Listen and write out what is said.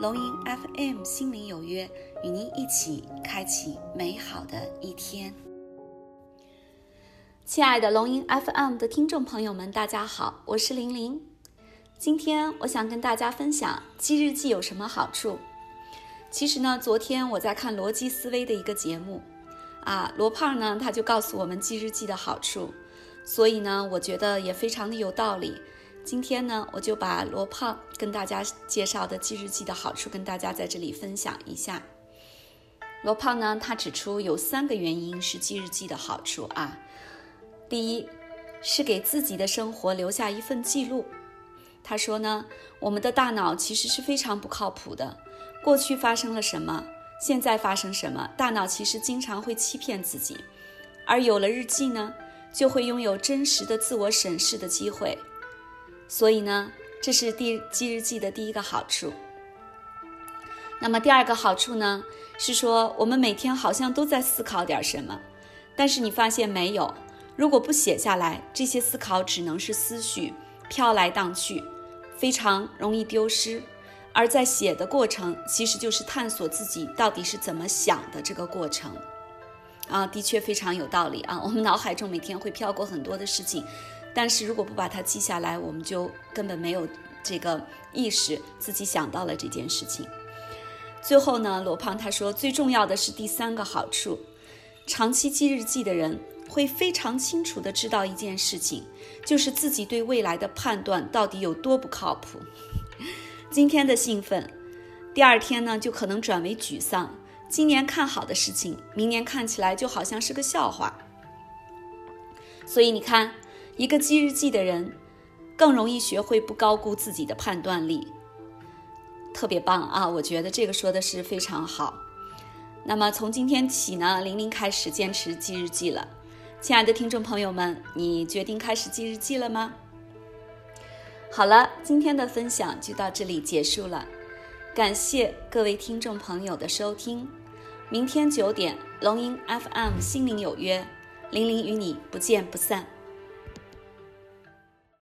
龙吟 FM 心灵有约，与您一起开启美好的一天。亲爱的龙吟 FM 的听众朋友们，大家好，我是玲玲。今天我想跟大家分享记日记有什么好处。其实呢，昨天我在看逻辑思维的一个节目，啊，罗胖呢他就告诉我们记日记的好处，所以呢，我觉得也非常的有道理。今天呢，我就把罗胖跟大家介绍的记日记的好处跟大家在这里分享一下。罗胖呢，他指出有三个原因是记日记的好处啊。第一，是给自己的生活留下一份记录。他说呢，我们的大脑其实是非常不靠谱的，过去发生了什么，现在发生什么，大脑其实经常会欺骗自己。而有了日记呢，就会拥有真实的自我审视的机会。所以呢，这是第记日记的第一个好处。那么第二个好处呢，是说我们每天好像都在思考点什么，但是你发现没有，如果不写下来，这些思考只能是思绪飘来荡去，非常容易丢失。而在写的过程，其实就是探索自己到底是怎么想的这个过程。啊，的确非常有道理啊！我们脑海中每天会飘过很多的事情。但是如果不把它记下来，我们就根本没有这个意识自己想到了这件事情。最后呢，罗胖他说，最重要的是第三个好处：长期记日记的人会非常清楚的知道一件事情，就是自己对未来的判断到底有多不靠谱。今天的兴奋，第二天呢就可能转为沮丧；今年看好的事情，明年看起来就好像是个笑话。所以你看。一个记日记的人，更容易学会不高估自己的判断力，特别棒啊！我觉得这个说的是非常好。那么从今天起呢，玲玲开始坚持记日记了。亲爱的听众朋友们，你决定开始记日记了吗？好了，今天的分享就到这里结束了，感谢各位听众朋友的收听。明天九点，龙吟 FM 心灵有约，玲玲与你不见不散。